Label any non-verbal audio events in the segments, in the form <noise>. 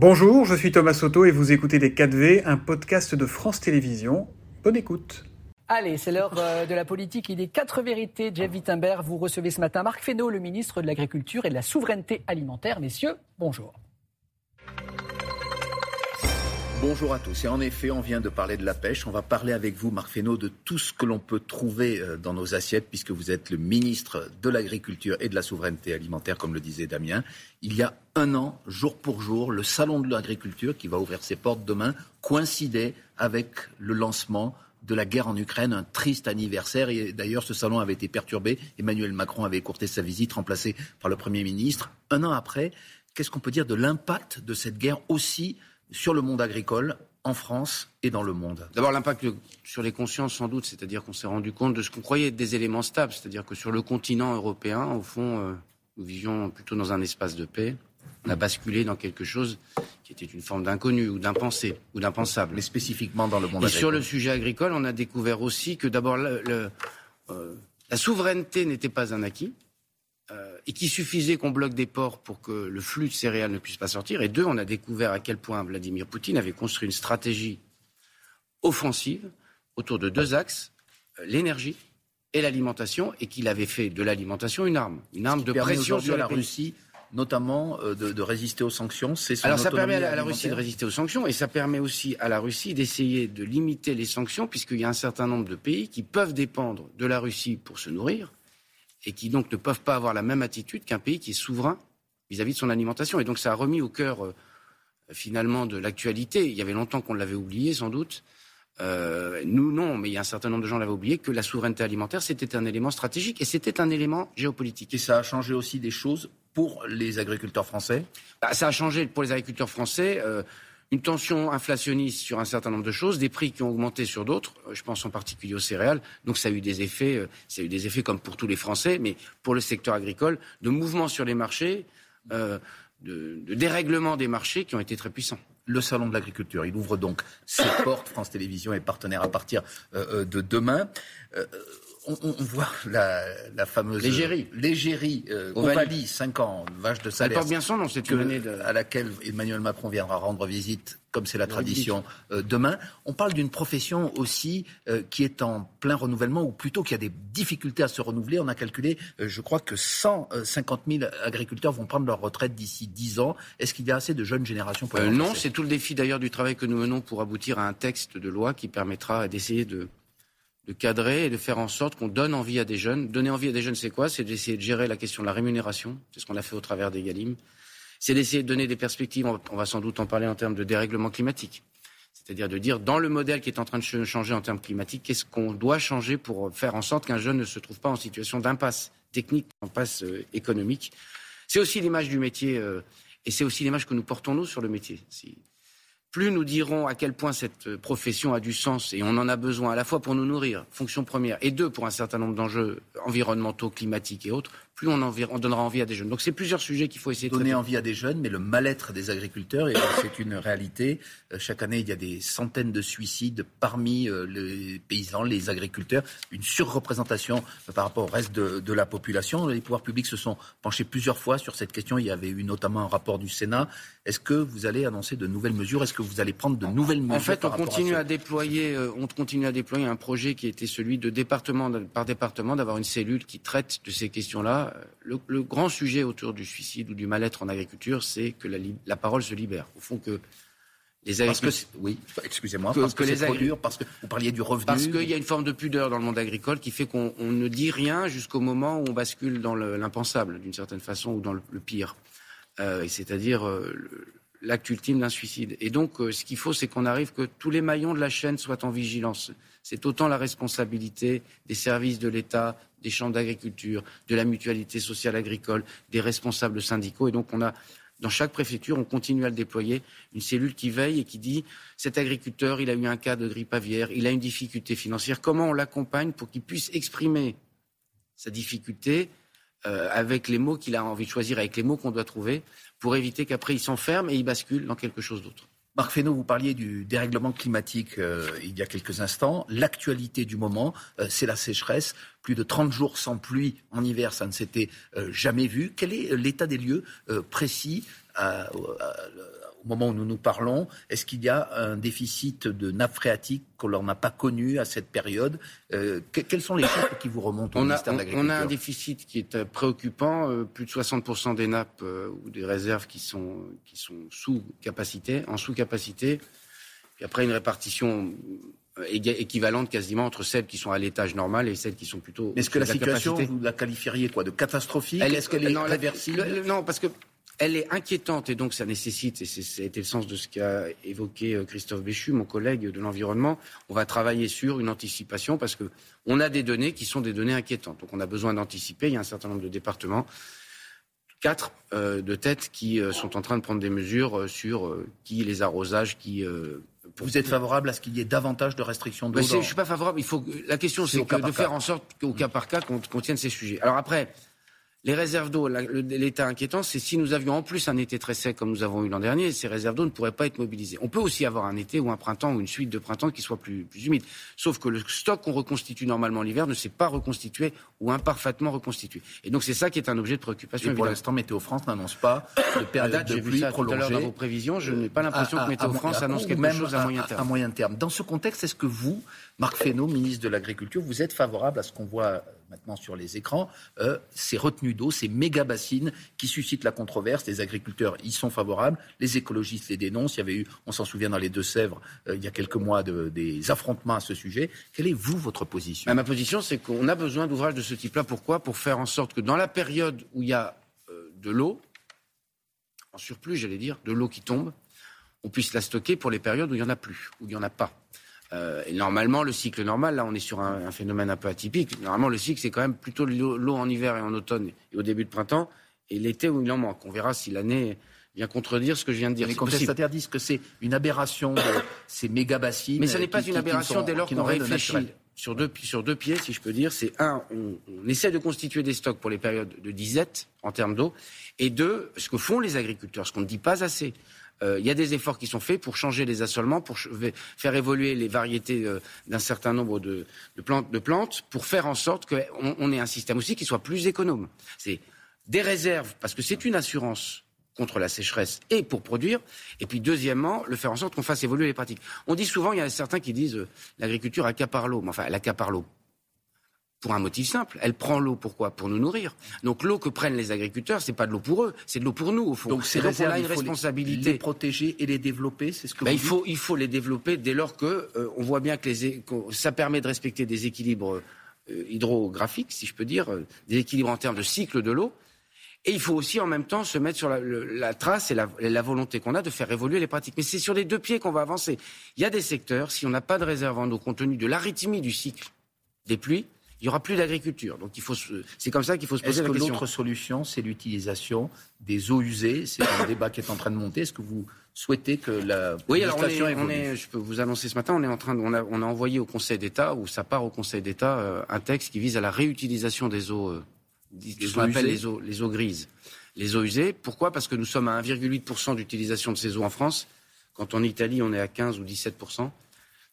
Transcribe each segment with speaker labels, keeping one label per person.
Speaker 1: Bonjour, je suis Thomas Soto et vous écoutez Les 4V, un podcast de France Télévisions. Bonne écoute.
Speaker 2: Allez, c'est l'heure euh, de la politique et des quatre vérités. Jeff Wittenberg, vous recevez ce matin Marc Fesneau, le ministre de l'Agriculture et de la Souveraineté Alimentaire. Messieurs, bonjour.
Speaker 3: Bonjour à tous. Et en effet, on vient de parler de la pêche. On va parler avec vous, Marc Fesneau, de tout ce que l'on peut trouver euh, dans nos assiettes, puisque vous êtes le ministre de l'Agriculture et de la Souveraineté Alimentaire, comme le disait Damien. Il y a un an, jour pour jour, le Salon de l'Agriculture, qui va ouvrir ses portes demain, coïncidait avec le lancement de la guerre en Ukraine, un triste anniversaire. Et d'ailleurs, ce salon avait été perturbé. Emmanuel Macron avait écourté sa visite, remplacé par le Premier ministre. Un an après, qu'est-ce qu'on peut dire de l'impact de cette guerre aussi sur le monde agricole en France et dans le monde
Speaker 4: D'abord l'impact sur les consciences sans doute, c'est-à-dire qu'on s'est rendu compte de ce qu'on croyait être des éléments stables, c'est-à-dire que sur le continent européen, au fond, euh, nous vivions plutôt dans un espace de paix. On a basculé dans quelque chose qui était une forme d'inconnu ou d'impensé ou d'impensable.
Speaker 3: Mais spécifiquement dans le monde
Speaker 4: et
Speaker 3: agricole.
Speaker 4: sur le sujet agricole, on a découvert aussi que d'abord euh, la souveraineté n'était pas un acquis. Euh, et qu'il suffisait qu'on bloque des ports pour que le flux de céréales ne puisse pas sortir. Et deux, on a découvert à quel point Vladimir Poutine avait construit une stratégie offensive autour de deux axes, euh, l'énergie et l'alimentation, et qu'il avait fait de l'alimentation une arme, une arme de pression sur
Speaker 3: la Russie notamment euh, de, de, résister aux sanctions.
Speaker 4: C'est Alors ça permet à la Russie de résister aux sanctions et ça permet aussi à la Russie d'essayer de limiter les sanctions puisqu'il y a un certain nombre de pays qui peuvent dépendre de la Russie pour se nourrir et qui donc ne peuvent pas avoir la même attitude qu'un pays qui est souverain vis-à-vis de son alimentation. Et donc ça a remis au cœur euh, finalement de l'actualité. Il y avait longtemps qu'on l'avait oublié sans doute. Euh, nous non, mais il y a un certain nombre de gens l'avaient oublié que la souveraineté alimentaire c'était un élément stratégique et c'était un élément géopolitique.
Speaker 3: Et ça a changé aussi des choses pour les agriculteurs français?
Speaker 4: Bah, ça a changé pour les agriculteurs français. Euh, une tension inflationniste sur un certain nombre de choses, des prix qui ont augmenté sur d'autres. Euh, je pense en particulier aux céréales. Donc ça a eu des effets, euh, ça a eu des effets comme pour tous les Français, mais pour le secteur agricole, de mouvements sur les marchés, euh, de, de dérèglement des marchés qui ont été très puissants
Speaker 3: le salon de l'agriculture. Il ouvre donc ses <coughs> portes. France Télévisions est partenaire à partir de demain. On, voit la, la fameuse
Speaker 4: l'égérie,
Speaker 3: l'égérie euh, Ovalie, 5 ans, vache de salaire.
Speaker 4: Elle porte bien son nom, c'est une année de...
Speaker 3: à laquelle Emmanuel Macron viendra rendre visite, comme c'est la tradition, euh, demain. On parle d'une profession aussi euh, qui est en plein renouvellement, ou plutôt qui a des difficultés à se renouveler. On a calculé, euh, je crois que 150 000 agriculteurs vont prendre leur retraite d'ici 10 ans. Est-ce qu'il y a assez de jeunes générations pour
Speaker 4: Non, c'est tout le défi d'ailleurs du travail que nous menons pour aboutir à un texte de loi qui permettra d'essayer de de cadrer et de faire en sorte qu'on donne envie à des jeunes. Donner envie à des jeunes, c'est quoi? C'est d'essayer de gérer la question de la rémunération. C'est ce qu'on a fait au travers des Galim. C'est d'essayer de donner des perspectives. On va sans doute en parler en termes de dérèglement climatique. C'est-à-dire de dire, dans le modèle qui est en train de changer en termes climatiques, qu'est-ce qu'on doit changer pour faire en sorte qu'un jeune ne se trouve pas en situation d'impasse technique, d'impasse euh, économique? C'est aussi l'image du métier, euh, et c'est aussi l'image que nous portons, nous, sur le métier. Plus nous dirons à quel point cette profession a du sens et on en a besoin à la fois pour nous nourrir, fonction première, et deux, pour un certain nombre d'enjeux environnementaux, climatiques et autres, plus on, on, donnera envie à des jeunes. Donc c'est plusieurs sujets qu'il faut essayer
Speaker 3: de donner envie à des jeunes, mais le mal-être des agriculteurs, et c'est une réalité. Euh, chaque année, il y a des centaines de suicides parmi euh, les paysans, les agriculteurs, une surreprésentation euh, par rapport au reste de, de, la population. Les pouvoirs publics se sont penchés plusieurs fois sur cette question. Il y avait eu notamment un rapport du Sénat. Est-ce que vous allez annoncer de nouvelles mesures? Est-ce que vous allez prendre de nouvelles mesures
Speaker 4: En fait, on continue à, à déployer, on continue à déployer un projet qui était celui de département par département d'avoir une cellule qui traite de ces questions-là le, le, grand sujet autour du suicide ou du mal-être en agriculture, c'est que la, la, parole se libère. Au fond, que les agriculteurs.
Speaker 3: Oui, excusez-moi, parce que, que c'est trop dur, parce que vous parliez du revenu.
Speaker 4: Parce qu'il y a une forme de pudeur dans le monde agricole qui fait qu'on ne dit rien jusqu'au moment où on bascule dans l'impensable, d'une certaine façon, ou dans le, le pire. Euh, C'est-à-dire euh, l'acte ultime d'un suicide. Et donc, euh, ce qu'il faut, c'est qu'on arrive que tous les maillons de la chaîne soient en vigilance. C'est autant la responsabilité des services de l'État, des chambres d'agriculture, de la mutualité sociale agricole, des responsables syndicaux. Et donc, on a, dans chaque préfecture, on continue à le déployer, une cellule qui veille et qui dit cet agriculteur, il a eu un cas de grippe aviaire, il a une difficulté financière. Comment on l'accompagne pour qu'il puisse exprimer sa difficulté euh, avec les mots qu'il a envie de choisir, avec les mots qu'on doit trouver, pour éviter qu'après il s'enferme et il bascule dans quelque chose d'autre.
Speaker 3: Marc Fesneau, vous parliez du dérèglement climatique euh, il y a quelques instants. L'actualité du moment, euh, c'est la sécheresse. Plus de 30 jours sans pluie en hiver, ça ne s'était jamais vu. Quel est l'état des lieux précis au moment où nous nous parlons, est-ce qu'il y a un déficit de nappe phréatique qu'on n'a pas connu à cette période euh, Quels sont les chiffres qui vous remontent au
Speaker 4: on
Speaker 3: ministère
Speaker 4: a,
Speaker 3: de l'Agriculture
Speaker 4: On a un déficit qui est euh, préoccupant, euh, plus de 60% des nappes ou des réserves qui sont, qui sont sous capacité, en sous capacité. Puis après une répartition équivalente quasiment entre celles qui sont à l'étage normal et celles qui sont plutôt.
Speaker 3: Est-ce que la, situation, vous la qualifieriez quoi De catastrophique? Est-ce qu'elle est, non, réversible
Speaker 4: Non, parce que elle est inquiétante et donc ça nécessite, et ça a été le sens de ce qu'a évoqué euh, Christophe Béchu, mon collègue de l'environnement, on va travailler sur une anticipation parce que on a des données qui sont des données inquiétantes. Donc on a besoin d'anticiper. Il y a un certain nombre de départements, quatre euh, de têtes qui euh, sont en train de prendre des mesures sur qui les arrosages, qui
Speaker 3: vous êtes favorable à ce qu'il y ait davantage de restrictions d'eau
Speaker 4: Je ne suis pas favorable. Il faut, la question, c'est de faire en sorte qu'au cas par cas, qu'on tienne ces sujets. Alors après, les réserves d'eau, l'état inquiétant, c'est si nous avions en plus un été très sec comme nous avons eu l'an dernier, ces réserves d'eau ne pourraient pas être mobilisées. On peut aussi avoir un été ou un printemps ou une suite de printemps qui soit plus, plus humide. Sauf que le stock qu'on reconstitue normalement l'hiver ne s'est pas reconstitué ou imparfaitement reconstitué. Et donc c'est ça qui est un objet de préoccupation.
Speaker 3: Et pour l'instant, Météo France n'annonce pas de période de pluie prolongée. Tout à
Speaker 4: dans vos prévisions, je n'ai pas l'impression que Météo France annonce quelque chose à, moyen terme.
Speaker 3: À moyen terme. Dans ce contexte, est-ce que vous, Marc Fesneau, ministre de l'Agriculture, vous êtes favorable à ce qu'on voit maintenant sur les écrans, euh, ces retenues d'eau, ces méga bassines qui suscitent la controverse. Les agriculteurs y sont favorables, les écologistes les dénoncent. Il y avait eu, on s'en souvient dans les Deux-Sèvres, euh, il y a quelques mois, des affrontements à ce sujet. Quelle est, vous, votre position?
Speaker 4: Bah, Ma position, c'est qu'on a besoin d'ouvrages de ce type-là. Pourquoi? Pour faire en sorte que dans la période où il y a euh, de l'eau, en surplus, j'allais dire, de l'eau qui tombe, on puisse la stocker pour les périodes où il n'y en a plus, où il n'y en a pas. Euh, et normalement, le cycle normal, là, on est sur un, phénomène un peu atypique. Normalement, le cycle, c'est quand même plutôt l'eau en hiver et en automne et au début de printemps, et l'été où il en manque. On verra si l'année vient contredire ce que je viens de dire.
Speaker 3: Les contestataires disent que c'est une aberration de ces méga bassines.
Speaker 4: Mais ce n'est pas une aberration dès lors qu'on réfléchit sur deux, sur deux pieds, si je peux dire. C'est un, on, on, essaie de constituer des stocks pour les périodes de disette en termes d'eau, et deux, ce que font les agriculteurs, ce qu'on ne dit pas assez. Euh, il y a des efforts qui sont faits pour changer les assolements, pour faire évoluer les variétés euh, d'un certain nombre de, plantes, de, plantes, pour faire en sorte qu'on ait un système aussi qui soit plus économe. C'est des réserves, parce que c'est une assurance contre la sécheresse et pour produire. Et puis deuxièmement, le faire en sorte qu'on fasse évoluer les pratiques. On dit souvent, il y a certains qui disent euh, l'agriculture accapare l'eau. Mais enfin, elle accapare l'eau pour un motif simple. Elle prend l'eau pourquoi? Pour nous nourrir. Donc l'eau que prennent les agriculteurs, c'est pas de l'eau pour eux, c'est de l'eau pour nous au fond.
Speaker 3: Donc, c'est on a une responsabilité. Les, protéger et les développer, c'est ce que
Speaker 4: ben,
Speaker 3: vous
Speaker 4: il faut il faut les développer dès lors que euh, on voit bien que, les, ça permet de respecter des équilibres euh, hydrographiques, si je peux dire, euh, des équilibres en termes de cycle de l'eau. Et il faut aussi en même temps se mettre sur la, trace et la, la volonté qu'on a de faire évoluer les pratiques. Mais c'est sur les deux pieds qu'on va avancer. Il y a des secteurs, si on n'a pas de réserve en eau compte tenu de l'arythmie du cycle des pluies, il n'y aura plus d'agriculture. Donc il faut, c'est comme ça qu'il faut se poser la question.
Speaker 3: Que l'autre solution, c'est l'utilisation des eaux usées? C'est un <coughs> débat qui est en train de monter. Est-ce que vous souhaitez que la
Speaker 4: oui, alors on est, je peux vous annoncer ce matin, on est en train, on, a, on a envoyé au Conseil d'État ou ça part au Conseil d'État euh, un texte qui vise à la réutilisation des eaux, euh, ce qu'on appelle les eaux, les eaux grises, les eaux usées. Pourquoi? Parce que nous sommes à 1,8% d'utilisation de ces eaux en France. Quand en Italie, on est à 15 ou 17%,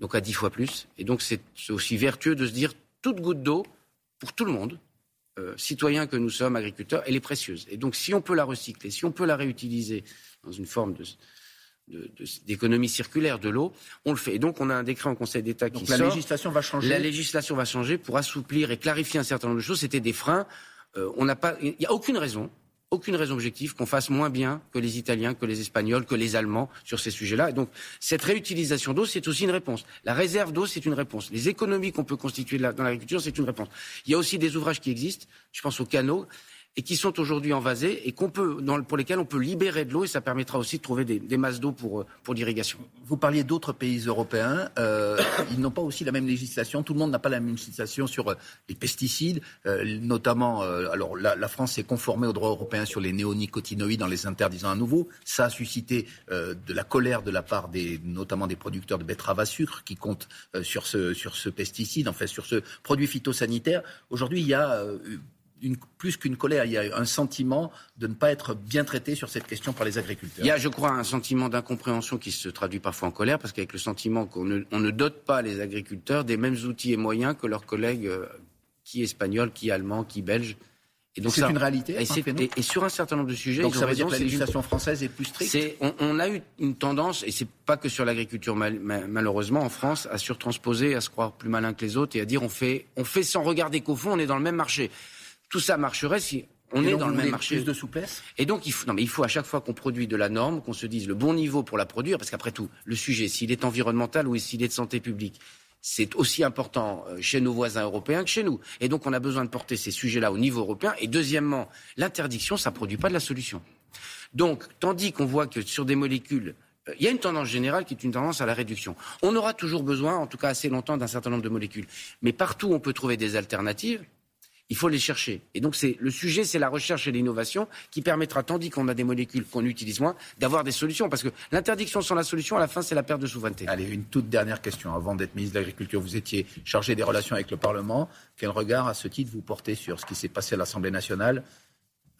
Speaker 4: donc à 10 fois plus. Et donc c'est aussi vertueux de se dire toute goutte d'eau, pour tout le monde, euh, citoyens que nous sommes, agriculteurs, elle est précieuse. Et donc, si on peut la recycler, si on peut la réutiliser dans une forme d'économie circulaire de l'eau, on le fait. Et donc, on a un décret en Conseil d'État qui
Speaker 3: la législation va changer.
Speaker 4: La législation va changer pour assouplir et clarifier un certain nombre de choses. C'était des freins. Euh, on n'a pas, il n'y a aucune raison aucune raison objective qu'on fasse moins bien que les Italiens, que les Espagnols, que les Allemands sur ces sujets-là. Et donc, cette réutilisation d'eau, c'est aussi une réponse. La réserve d'eau, c'est une réponse. Les économies qu'on peut constituer dans l'agriculture, c'est une réponse. Il y a aussi des ouvrages qui existent. Je pense aux canaux et qui sont aujourd'hui envasés et qu'on peut, pour lesquels on peut libérer de l'eau et ça permettra aussi de trouver des, masses d'eau pour, euh, pour l'irrigation.
Speaker 3: Vous parliez d'autres pays européens, euh, ils n'ont pas aussi la même législation. Tout le monde n'a pas la même législation sur euh, les pesticides, notamment. Alors la, la France s'est conformée au droit européen sur les néonicotinoïdes en les interdisant à nouveau. Ça a suscité de la colère de la part des, notamment des producteurs de betteraves à sucre qui comptent sur ce sur ce pesticide, en fait sur ce produit phytosanitaire. Aujourd'hui, il y a plus qu'une colère, il y a un sentiment de ne pas être bien traité sur cette question par les agriculteurs.
Speaker 4: Il y a, je crois, un sentiment d'incompréhension qui se traduit parfois en colère, parce qu'avec le sentiment qu'on ne, dote pas les agriculteurs des mêmes outils et moyens que leurs collègues, euh, qui espagnols, qui allemands, qui belges.
Speaker 3: c'est une réalité.
Speaker 4: Et, sur un certain nombre de sujets,
Speaker 3: donc ça veut dire que la législation française est plus stricte.
Speaker 4: on, a eu une tendance, et c'est pas que sur l'agriculture malheureusement en France, à surtransposer, à se croire plus malin que les autres et à dire on fait, on fait sans regarder qu'au fond on est dans le même marché. Tout ça marcherait si on est dans le même marché.
Speaker 3: Plus de souplesse?
Speaker 4: Et donc il faut, non mais il faut à chaque fois qu'on produit de la norme, qu'on se dise le bon niveau pour la produire, parce qu'après tout, le sujet, s'il est environnemental ou s'il est de santé publique, c'est aussi important euh, chez nos voisins européens que chez nous. Et donc, on a besoin de porter ces sujets-là au niveau européen. Et deuxièmement, l'interdiction, ça ne produit pas de la solution. Donc, tandis qu'on voit que sur des molécules, euh, il y a une tendance générale qui est une tendance à la réduction. On aura toujours besoin, en tout cas assez longtemps, d'un certain nombre de molécules. Mais partout où on peut trouver des alternatives, il faut les chercher. Et donc, c'est, le sujet, c'est la recherche et l'innovation qui permettra, tandis qu'on a des molécules qu'on utilise moins, d'avoir des solutions. Parce que l'interdiction sans la solution, à la fin, c'est la perte de souveraineté.
Speaker 3: Allez, une toute dernière question. Avant d'être ministre de l'Agriculture, vous étiez chargé des relations avec le Parlement. Quel regard, à ce titre, vous portez sur ce qui s'est passé à l'Assemblée nationale?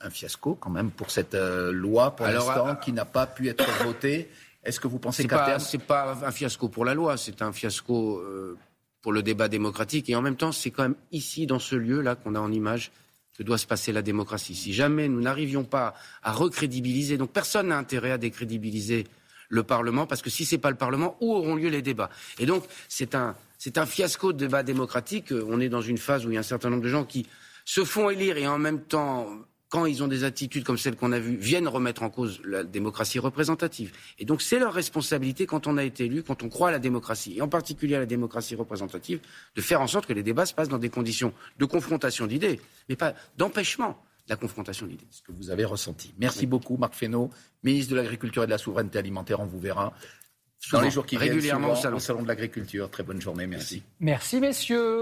Speaker 3: Un fiasco, quand même, pour cette euh, loi, pour l'instant, euh, qui n'a pas pu être votée. Est-ce que vous pensez qu'à terme...
Speaker 4: C'est pas un fiasco pour la loi, c'est un fiasco... Euh, pour le débat démocratique. Et en même temps, c'est quand même ici, dans ce lieu-là, qu'on a en image que doit se passer la démocratie. Si jamais nous n'arrivions pas à recrédibiliser, donc personne n'a intérêt à décrédibiliser le Parlement, parce que si ce n'est pas le Parlement, où auront lieu les débats? Et donc, c'est un, c'est un fiasco de débat démocratique. On est dans une phase où il y a un certain nombre de gens qui se font élire et en même temps quand ils ont des attitudes comme celles qu'on a vues, viennent remettre en cause la démocratie représentative. Et donc c'est leur responsabilité quand on a été élu, quand on croit à la démocratie, et en particulier à la démocratie représentative, de faire en sorte que les débats se passent dans des conditions de confrontation d'idées, mais pas d'empêchement de la confrontation d'idées.
Speaker 3: Ce que vous avez ressenti. Merci beaucoup, Marc Fesneau, ministre de l'Agriculture et de la Souveraineté Alimentaire. On vous verra dans les jours qui viennent régulièrement au salon de l'Agriculture. Très bonne journée. Merci.
Speaker 2: Merci, messieurs.